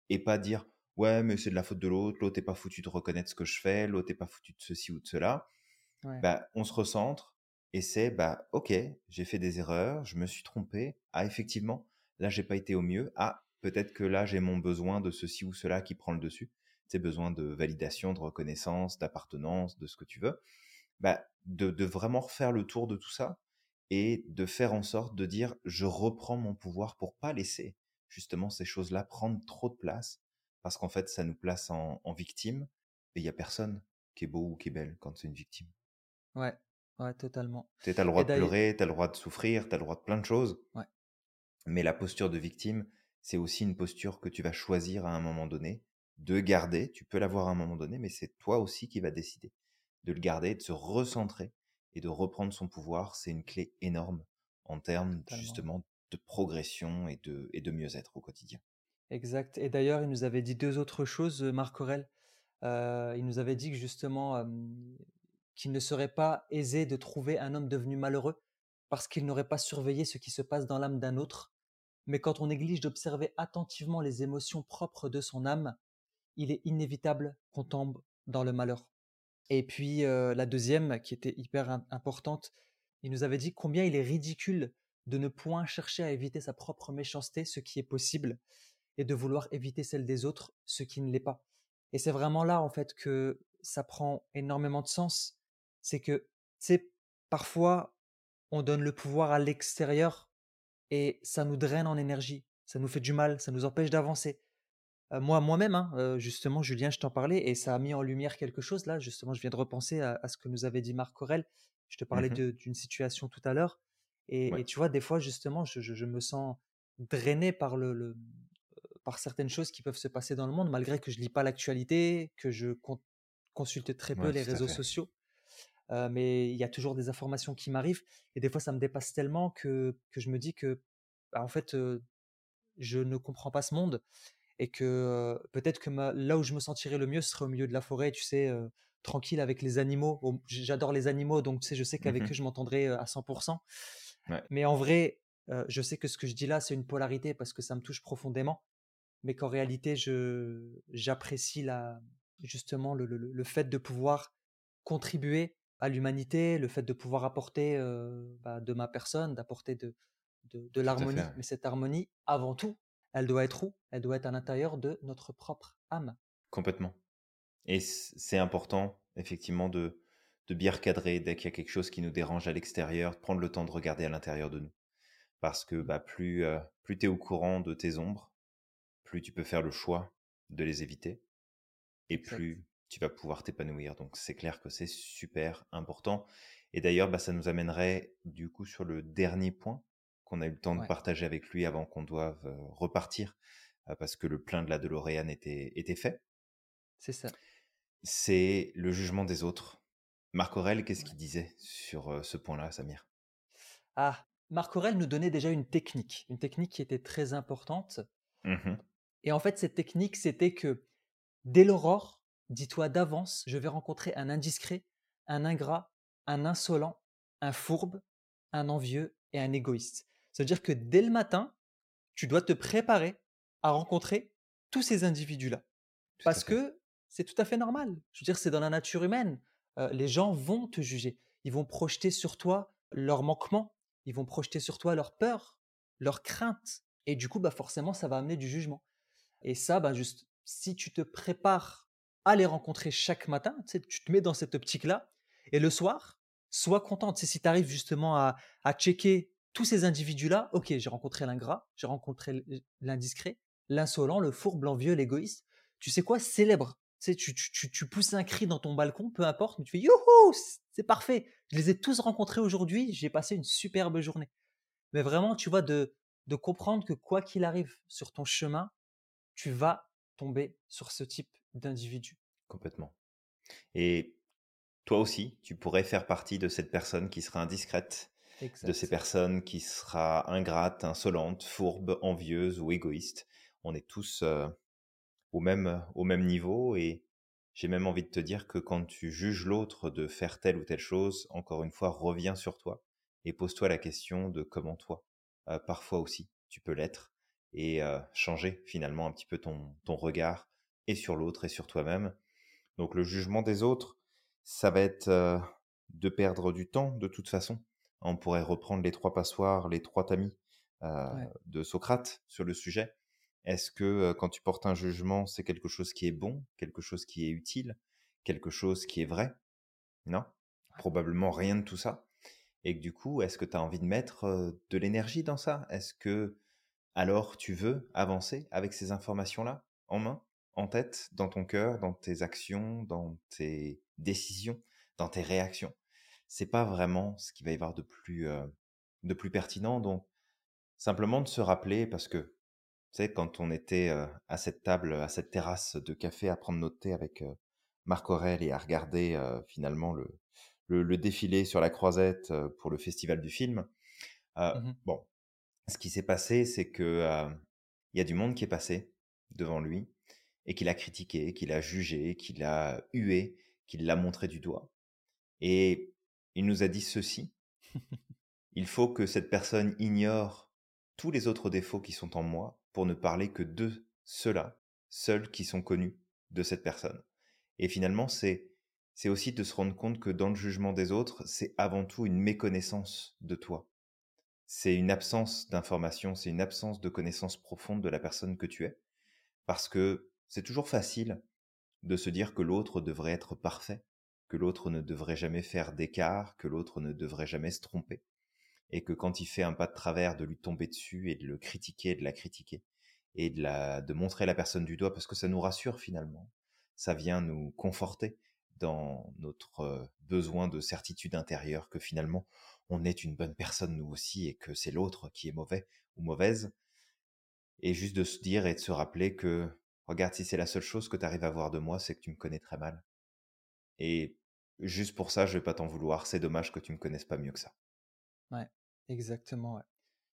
et pas dire ouais mais c'est de la faute de l'autre, l'autre n'est pas foutu de reconnaître ce que je fais, l'autre n'est pas foutu de ceci ou de cela. Bah, on se recentre et c'est bah ok j'ai fait des erreurs, je me suis trompé, ah effectivement là j'ai pas été au mieux, ah peut-être que là j'ai mon besoin de ceci ou cela qui prend le dessus, c'est besoin de validation, de reconnaissance, d'appartenance, de ce que tu veux bah, de, vraiment refaire le tour de tout ça et de faire en sorte de dire je reprends mon pouvoir pour pas laisser justement ces choses-là prendre trop de place parce qu'en fait ça nous place en, victime et il y a personne qui est beau ou qui est belle quand c'est une victime. Ouais, ouais, totalement. Tu as le droit de pleurer, tu as le droit de souffrir, tu as le droit de plein de choses. Ouais. Mais la posture de victime, c'est aussi une posture que tu vas choisir à un moment donné de garder. Tu peux l'avoir à un moment donné, mais c'est toi aussi qui vas décider de le garder, de se recentrer et de reprendre son pouvoir, c'est une clé énorme en termes justement de progression et de, et de mieux-être au quotidien. Exact. Et d'ailleurs, il nous avait dit deux autres choses, euh, Marc Aurel. Euh, il nous avait dit que justement, qu'il ne serait pas aisé de trouver un homme devenu malheureux parce qu'il n'aurait pas surveillé ce qui se passe dans l'âme d'un autre. Mais quand on néglige d'observer attentivement les émotions propres de son âme, il est inévitable qu'on tombe dans le malheur. Et puis la deuxième, qui était hyper importante, il nous avait dit combien il est ridicule de ne point chercher à éviter sa propre méchanceté, ce qui est possible, et de vouloir éviter celle des autres, ce qui ne l'est pas. Et c'est vraiment là, en fait, que ça prend énormément de sens. C'est que, c'est parfois, on donne le pouvoir à l'extérieur et ça nous draine en énergie, ça nous fait du mal, ça nous empêche d'avancer. Euh, moi, moi-même, hein, euh, justement, Julien, je t'en parlais et ça a mis en lumière quelque chose là. Justement, je viens de repenser à, ce que nous avait dit Marc Aurel. Je te parlais Mmh d'une situation tout à l'heure. Et, tu vois, des fois, justement, je, me sens drainé par, le, par certaines choses qui peuvent se passer dans le monde, malgré que je lis pas l'actualité, que je consulte très peu les réseaux sociaux. Euh, mais il y a toujours des informations qui m'arrivent. Et des fois, ça me dépasse tellement que, que je me dis que, bah, en fait, je ne comprends pas ce monde et que peut-être que là où je me sentirais le mieux ce serait au milieu de la forêt, tu sais, tranquille avec les animaux. J'adore les animaux, donc tu sais, je sais qu'avec mmh eux, je m'entendrai à 100%. Mais en vrai, je sais que ce que je dis là, c'est une polarité parce que ça me touche profondément, mais qu'en réalité, je j'apprécie la justement le, le, le, fait de pouvoir contribuer à l'humanité, le fait de pouvoir apporter bah, de ma personne, d'apporter de, de, de l'harmonie. Mais cette harmonie, avant tout, elle doit être où? Elle doit être à l'intérieur de notre propre âme. Complètement. Et c'est important, effectivement, de, de bien recadrer dès qu'il y a quelque chose qui nous dérange à l'extérieur, prendre le temps de regarder à l'intérieur de nous. Parce que bah, plus, euh, plus tu es au courant de tes ombres, plus tu peux faire le choix de les éviter, et plus tu vas pouvoir t'épanouir. Donc c'est clair que c'est super important. Et d'ailleurs, bah, ça nous amènerait du coup sur le dernier point qu'on a eu le temps de partager avec lui avant qu'on doive repartir, parce que le plein de la DeLorean était, était fait. C'est ça. C'est le jugement des autres. Marc Aurel, qu'est-ce qu'il disait sur ce point-là, Samir? Ah, Marc Aurel nous donnait déjà une technique, une technique qui était très importante. Mmh Et en fait, cette technique, c'était que dès l'aurore, dis-toi d'avance, je vais rencontrer un indiscret, un ingrat, un insolent, un fourbe, un envieux et un égoïste. C'est-à-dire que dès le matin, tu dois te préparer à rencontrer tous ces individus-là. Parce que c'est tout à fait normal. Je veux dire, c'est dans la nature humaine. Euh, les gens vont te juger. Ils vont projeter sur toi leurs manquements. Ils vont projeter sur toi leurs peurs, leurs craintes. Et du coup, bah forcément, ça va amener du jugement. Et ça, bah juste, si tu te prépares à les rencontrer chaque matin, tu, tu te mets dans cette optique-là. Et le soir, sois contente. si tu arrives justement à, checker tous ces individus-là, ok, j'ai rencontré l'ingrat, j'ai rencontré l'indiscret, l'insolent, le fourbe, l'envieux, l'égoïste. Tu sais quoi? Célèbre. Tu, tu, tu, tu, pousses un cri dans ton balcon, peu importe, mais tu fais youhou, c'est parfait. Je les ai tous rencontrés aujourd'hui, j'ai passé une superbe journée. Mais vraiment, tu vois, de comprendre que quoi qu'il arrive sur ton chemin, tu vas tomber sur ce type d'individu. Complètement. Et toi aussi, tu pourrais faire partie de cette personne qui sera indiscrète, de ces personnes qui sera ingrate, insolente, fourbe, envieuse ou égoïste. On est tous au, même, au même niveau et j'ai même envie de te dire que quand tu juges l'autre de faire telle ou telle chose, encore une fois, reviens sur toi et pose-toi la question de comment toi, parfois aussi, tu peux l'être et changer finalement un petit peu ton, ton regard et sur l'autre et sur toi-même. Donc le jugement des autres, ça va être de perdre du temps de toute façon. On pourrait reprendre les trois passoires, les trois tamis euh, de Socrate sur le sujet. Est-ce que euh, quand tu portes un jugement, c'est quelque chose qui est bon, quelque chose qui est utile, quelque chose qui est vrai? Non? Probablement rien de tout ça. Et que du coup, est-ce que tu as envie de mettre de l'énergie dans ça? Est-ce que alors tu veux avancer avec ces informations-là en main, en tête, dans ton cœur, dans tes actions, dans tes décisions, dans tes réactions. C'est pas vraiment ce qui va y avoir de plus, de plus pertinent. Donc, simplement de se rappeler, parce que, tu sais, quand on était à cette table, à cette terrasse de café à prendre notre thé avec Marc Aurel et à regarder finalement le, le, défilé sur la croisette pour le festival du film, mmh bon, ce qui s'est passé, c'est que il y a du monde qui est passé devant lui et qu'il a critiqué, qu'il a jugé, qu'il a hué, qu'il l'a montré du doigt. Et il nous a dit ceci. il faut que cette personne ignore tous les autres défauts qui sont en moi pour ne parler que de ceux-là, seuls qui sont connus de cette personne. Et finalement, c'est c'est aussi de se rendre compte que dans le jugement des autres, c'est avant tout une méconnaissance de toi. c'est une absence d'information, c'est une absence de connaissance profonde de la personne que tu es. Parce que c'est toujours facile de se dire que l'autre devrait être parfait, que l'autre ne devrait jamais faire d'écart, que l'autre ne devrait jamais se tromper, et que quand il fait un pas de travers, de lui tomber dessus et de le critiquer, de la critiquer, et de, montrer la personne du doigt, parce que ça nous rassure finalement, ça vient nous conforter dans notre euh, besoin de certitude intérieure que finalement on est une bonne personne nous aussi et que c'est l'autre qui est mauvais ou mauvaise. Et juste de se dire et de se rappeler que, regarde, si c'est la seule chose que tu arrives à voir de moi, c'est que tu me connais très mal. Et juste pour ça, je vais pas t'en vouloir. C'est dommage que tu me connaisses pas mieux que ça. Ouais, exactement.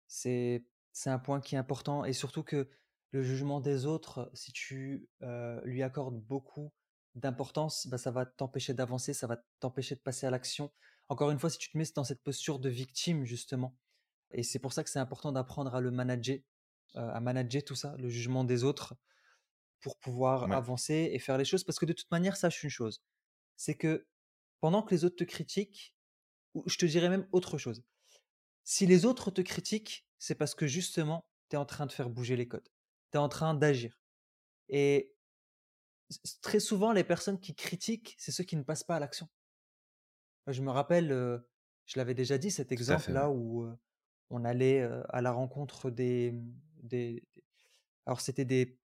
C'est, c'est un point qui est important et surtout que le jugement des autres, si tu lui accordes beaucoup d'importance, bah, ça va t'empêcher d'avancer, ça va t'empêcher de passer à l'action. Encore une fois, si tu te mets dans cette posture de victime, justement, et c'est pour ça que c'est important d'apprendre à le manager, à manager tout ça, le jugement des autres, pour pouvoir avancer et faire les choses. Parce que de toute manière, sache une chose, c'est que pendant que les autres te critiquent, ou je te dirais même autre chose, si les autres te critiquent, c'est parce que justement, tu es en train de faire bouger les codes tu es en train d'agir. Et très souvent, les personnes qui critiquent, c'est ceux qui ne passent pas à l'action. Je me rappelle, je l'avais déjà dit, cet exemple-là où on allait à la rencontre des, des, alors c'était des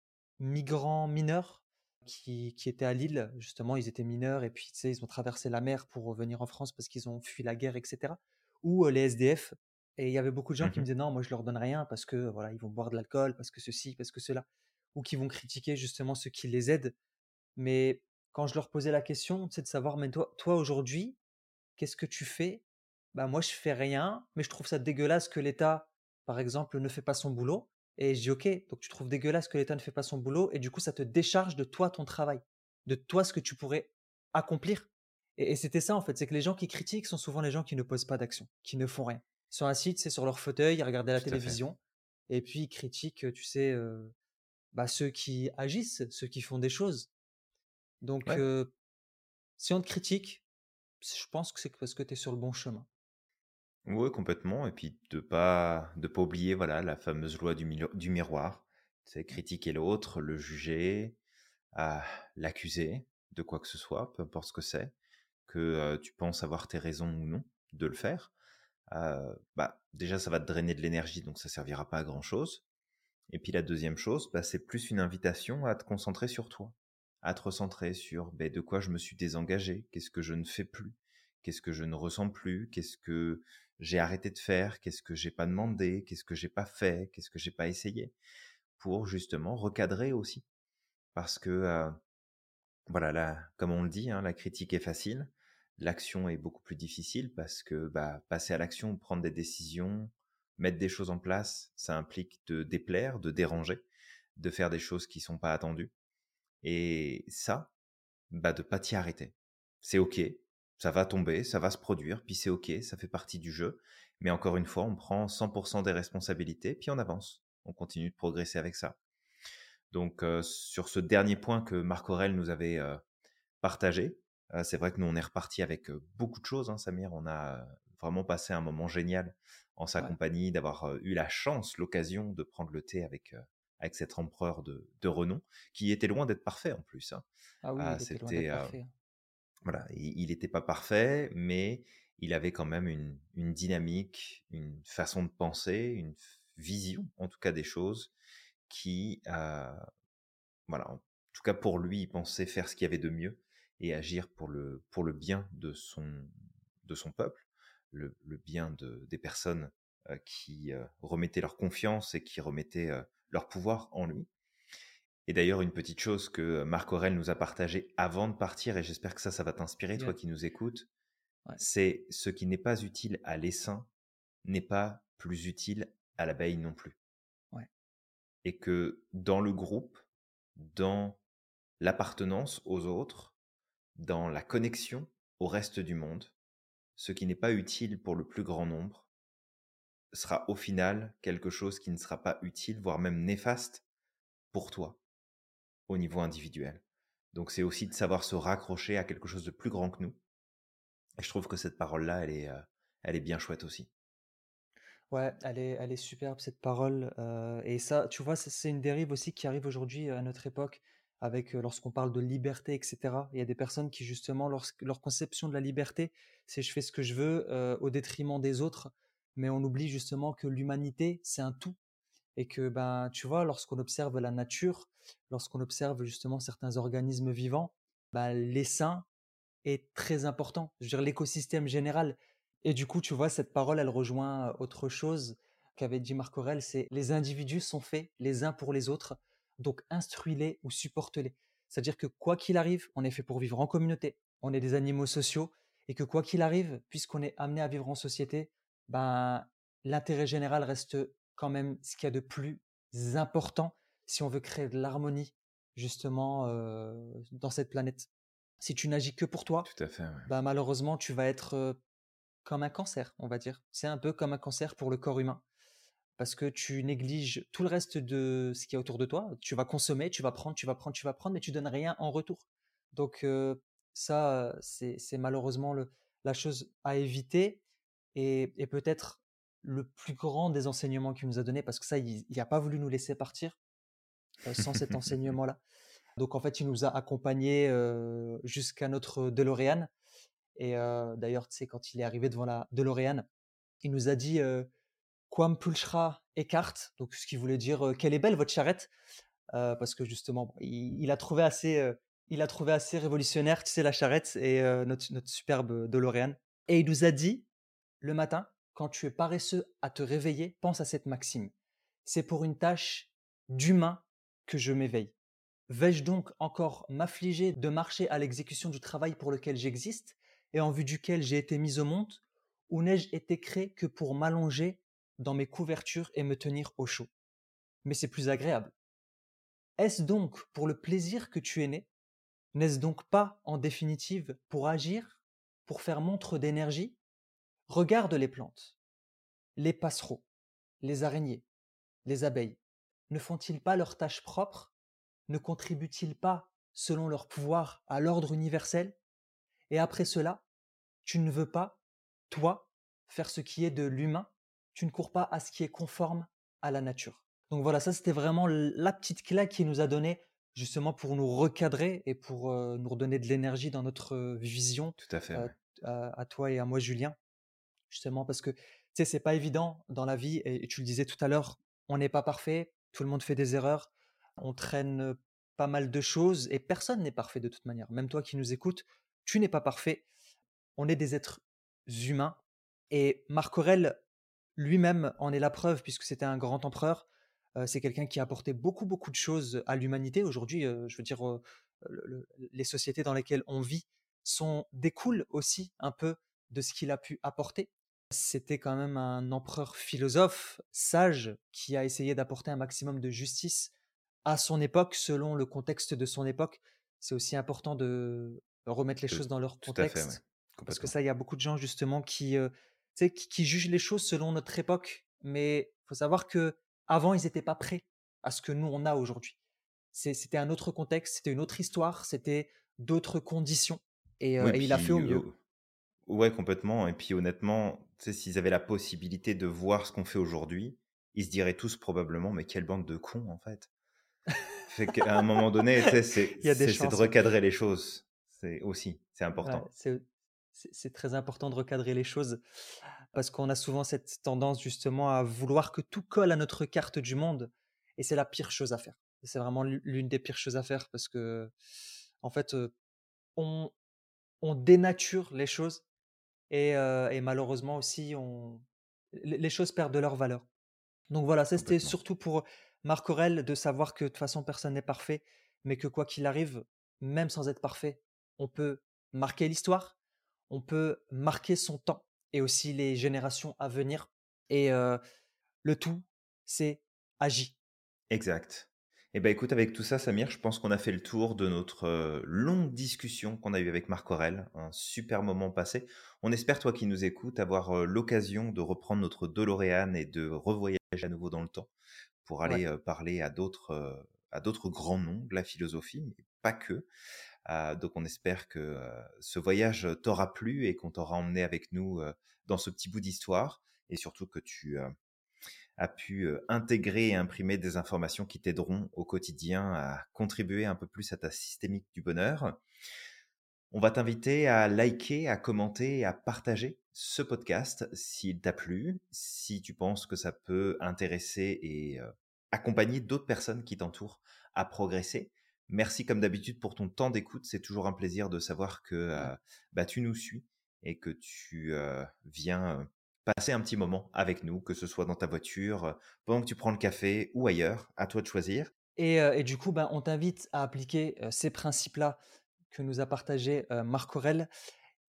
migrants mineurs qui, qui, étaient à Lille, justement, ils étaient mineurs et puis tu sais, ils ont traversé la mer pour revenir en France parce qu'ils ont fui la guerre, etc. Ou les SDF et il y avait beaucoup de gens qui me mmh disaient non, moi je leur donne rien parce que voilà, ils vont boire de l'alcool, parce que ceci, parce que cela, ou qui vont critiquer justement ceux qui les aident. Mais quand je leur posais la question, c'est de savoir, mais toi, toi aujourd'hui, qu'est-ce que tu fais? Bah moi je fais rien, mais je trouve ça dégueulasse que l'État, par exemple, ne fait pas son boulot. Et je dis ok, donc tu trouves dégueulasse que l'État ne fait pas son boulot, et du coup ça te décharge de toi ton travail, de toi ce que tu pourrais accomplir. Et, et c'était ça en fait, c'est que les gens qui critiquent sont souvent les gens qui ne posent pas d'action, qui ne font rien sur un site, c'est sur leur fauteuil, ils regardaient la télévision, et puis ils critiquent, tu sais, bah, ceux qui agissent, ceux qui font des choses. Donc, si on te critique, je pense que c'est parce que tu es sur le bon chemin. Oui, complètement. Et puis de pas de pas oublier voilà la fameuse loi du, miroir. C'est critiquer l'autre, le juger, l'accuser de quoi que ce soit, peu importe ce que c'est, que tu penses avoir tes raisons ou non de le faire bah, déjà, ça va te drainer de l'énergie, donc ça servira pas à grand chose. Et puis la deuxième chose, bah, c'est plus une invitation à te concentrer sur toi, à te recentrer sur bah, de quoi je me suis désengagé, qu'est-ce que je ne fais plus, qu'est-ce que je ne ressens plus, qu'est-ce que j'ai arrêté de faire, qu'est-ce que j'ai pas demandé, qu'est-ce que j'ai pas fait, qu'est-ce que j'ai pas essayé, pour justement recadrer aussi. Parce que, voilà, là, comme on le dit, hein, la critique est facile, l'action est beaucoup plus difficile parce que bah, passer à l'action, prendre des décisions, mettre des choses en place, ça implique de déplaire, de déranger, de faire des choses qui sont pas attendues. Et ça, bah, de pas t'y arrêter. C'est ok, ça va tomber, ça va se produire, puis c'est ok, ça fait partie du jeu. Mais encore une fois, on prend 100% des responsabilités, puis on avance. On continue de progresser avec ça. Donc euh, sur ce dernier point que Marc Aurel nous avait euh, partagé, c'est vrai que nous, on est reparti avec beaucoup de choses, hein, Samir. On a vraiment passé un moment génial en sa compagnie, d'avoir eu la chance, l'occasion de prendre le thé avec, avec cet empereur de, de renom, qui était loin d'être parfait en plus. Hein. Ah oui, c'était parfait. Voilà, il n'était pas parfait, mais il avait quand même une, dynamique, une façon de penser, une vision, en tout cas des choses, qui, voilà, en tout cas pour lui, pensait faire ce qu'il y avait de mieux et agir pour le, pour le bien de son, de son peuple, le, bien de, des personnes euh, qui euh, remettaient leur confiance et qui remettaient euh, leur pouvoir en lui. Et d'ailleurs, une petite chose que Marc Aurel nous a partagé avant de partir, et j'espère que ça, ça va t'inspirer, toi qui nous écoutes, c'est ce qui n'est pas utile à l'essaim n'est pas plus utile à l'abeille non plus. Ouais. Et que dans le groupe, dans l'appartenance aux autres, dans la connexion au reste du monde, ce qui n'est pas utile pour le plus grand nombre sera au final quelque chose qui ne sera pas utile, voire même néfaste pour toi au niveau individuel. Donc c'est aussi de savoir se raccrocher à quelque chose de plus grand que nous. Et je trouve que cette parole-là, elle est, euh, elle est bien chouette aussi. Ouais, elle est elle est superbe cette parole, heu et ça, tu vois, c'est une dérive aussi qui arrive aujourd'hui, à notre époque avec, heu, lorsqu'on parle de liberté et cetera. Il y a des personnes qui justement lorsque leur conception de la liberté, c'est: «Je fais ce que je veux, au détriment des autres», mais on oublie justement que l'humanité, c'est un tout et que, ben, tu vois, lorsqu'on observe la nature, lorsqu'on observe justement certains organismes vivants, bah, l'essaim est très important. Je veux dire l'écosystème général et du coup, tu vois, cette parole, elle rejoint, heu, autre chose qu'avait dit Marc Aurèle, c'est: «Les individus sont faits les uns pour les autres, donc instruis-les ou supporte-les». C'est-à-dire que quoi qu'il arrive, on est fait pour vivre en communauté, on est des animaux sociaux et que quoi qu'il arrive, puisqu'on est amené à vivre en société, ben, l'intérêt général reste quand même ce qu'il y a de plus important si on veut créer de l'harmonie justement, heu, dans cette planète. Si tu n'agis que pour toi, Tout à fait, ouais. bah, malheureusement, tu vas être, heu, comme un cancer, on va dire. C'est un peu comme un cancer pour le corps humain parce que tu négliges tout le reste de ce qu'il y a autour de toi. Tu vas consommer, tu vas prendre, tu vas prendre, tu vas prendre, mais tu donnes rien en retour. Donc heu, ça, c'est c'est malheureusement le la chose à éviter et et peut-être le plus grand des enseignements qu'il nous a donné parce que ça, il il a pas voulu nous laisser partir, heu, sans cet enseignement-là. Donc en fait, il nous a accompagnés, heu, jusqu'à notre DeLorean. Et heu, d'ailleurs, tu sais, quand il est arrivé devant la DeLorean, il nous a dit, «Quam pulchra Eckhart», donc ce qui voulait dire, «Qu'elle est belle votre charrette», parce que justement, il il a trouvé assez, il a trouvé assez révolutionnaire, tu sais, la charrette et notre notre superbe DeLorean. Et il nous a dit: «Le matin, quand tu es paresseux à te réveiller, pense à cette maxime: "C'est pour une tâche d'humain que je m'éveille"». Vais-je donc encore m'affliger de marcher à l'exécution du travail pour lequel j'existe et en vue duquel j'ai été mis au monde? Ou n'ai-je été créé que pour m'allonger dans mes couvertures et me tenir au chaud? Mais c'est plus agréable. Est-ce donc pour le plaisir que tu es né? N'est-ce donc pas, en définitive, pour agir, pour faire montre d'énergie? Regarde les plantes, les passereaux, les araignées, les abeilles. Ne font-ils pas leur tâche propre? Ne contribuent-ils pas, selon leur pouvoir, à l'ordre universel? Et après cela, tu ne veux pas, toi, faire ce qui est de l'humain? Tu ne cours pas à ce qui est conforme à la nature. Donc voilà, ça c'était vraiment la petite claque qu'il nous a donnée, justement pour nous recadrer et pour, heu, nous redonner de l'énergie dans notre, heu, vision, Tout à fait, ouais. à à toi et à moi, Julien. Justement parce que, tu sais, c'est pas évident dans la vie et tu le disais tout à l'heure, on n'est pas parfait, tout le monde fait des erreurs, on traîne, pas mal de choses et personne n'est parfait de toute manière. Même toi qui nous écoutes, tu n'es pas parfait. On est des êtres humains et Marc Aurèle lui-même en est la preuve puisque c'était un grand empereur. Heu, c'est quelqu'un qui a apporté beaucoup, beaucoup de choses à l'humanité. Aujourd'hui, heu, je veux dire, le les sociétés dans lesquelles on vit sont découlent aussi un peu de ce qu'il a pu apporter. C'était quand même un empereur philosophe, sage, qui a essayé d'apporter un maximum de justice à son époque, selon le contexte de son époque. C'est aussi important de remettre les choses dans leur fait, ouais, contexte parce que ça, il y a beaucoup de gens justement qui, sais, qui qui jugent les choses selon notre époque, mais faut savoir qu'avant, ils étaient pas prêts à ce que nous, on a aujourd'hui. C'était un autre contexte, c'était une autre histoire, c'était d'autres conditions et Oui, et il a fait au mieux. heu, ouais, complètement et puis honnêtement, s'ils avaient la possibilité de voir ce qu'on fait aujourd'hui, ils se diraient tous probablement: «Mais quelle bande de cons, en fait». Fait qu'à un moment donné, c'est de ouais. recadrer les choses. C'est aussi, c'est important. c'est très important de recadrer les choses parce qu'on a souvent cette tendance justement à vouloir que tout colle à notre carte du monde et c'est la pire chose à faire. C'est vraiment l'u l'une des pires choses à faire parce que, en fait, on on dénature les choses et heu et malheureusement aussi on les choses perdent de leur valeur. Donc voilà, ça c'était surtout pour Marc Aurèle de savoir que de toute façon personne n'est parfait, mais que quoi qu'il arrive, même sans être parfait, on peut marquer l'histoire, on peut marquer son temps et aussi les générations à venir et le tout, c'est agis. Exact. Et bah, écoute, avec tout ça, Samir, je pense qu'on a fait le tour de notre, heu, longue discussion qu'on a eue avec Marc Aurèle. Un super moment passé. On espère, toi qui nous écoutes, avoir, heu, l'occasion de reprendre notre DeLorean et de revoyager à nouveau dans le temps pour Ouais. aller, heu, parler à d'autres, à d'autres grands noms de la philosophie, mais pas que. Donc on espère que, ce voyage, t'aura plu et qu'on t'aura emmené avec nous, dans ce petit bout d'histoire et surtout que tu, a pu intégrer et imprimer des informations qui t'aideront au quotidien à contribuer un peu plus à ta systémique du bonheur. On va t'inviter à liker, à commenter et à partager ce podcast s'il t'a plu, si tu penses que ça peut intéresser et accompagner d'autres personnes qui t'entourent à progresser. Merci comme d'habitude pour ton temps d'écoute. C'est toujours un plaisir de savoir que bah, tu nous suis et que tu viens passer un petit moment avec nous, que ce soit dans ta voiture, pendant que tu prends le café ou ailleurs. À toi de choisir. Et, du coup, bah, on t'invite à appliquer ces principes-là que nous a partagé Marc Aurel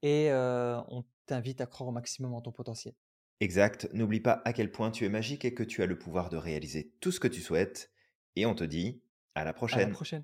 et on t'invite à croire au maximum en ton potentiel. Exact. N'oublie pas à quel point tu es magique et que tu as le pouvoir de réaliser tout ce que tu souhaites. Et on te dit à la prochaine. À la prochaine.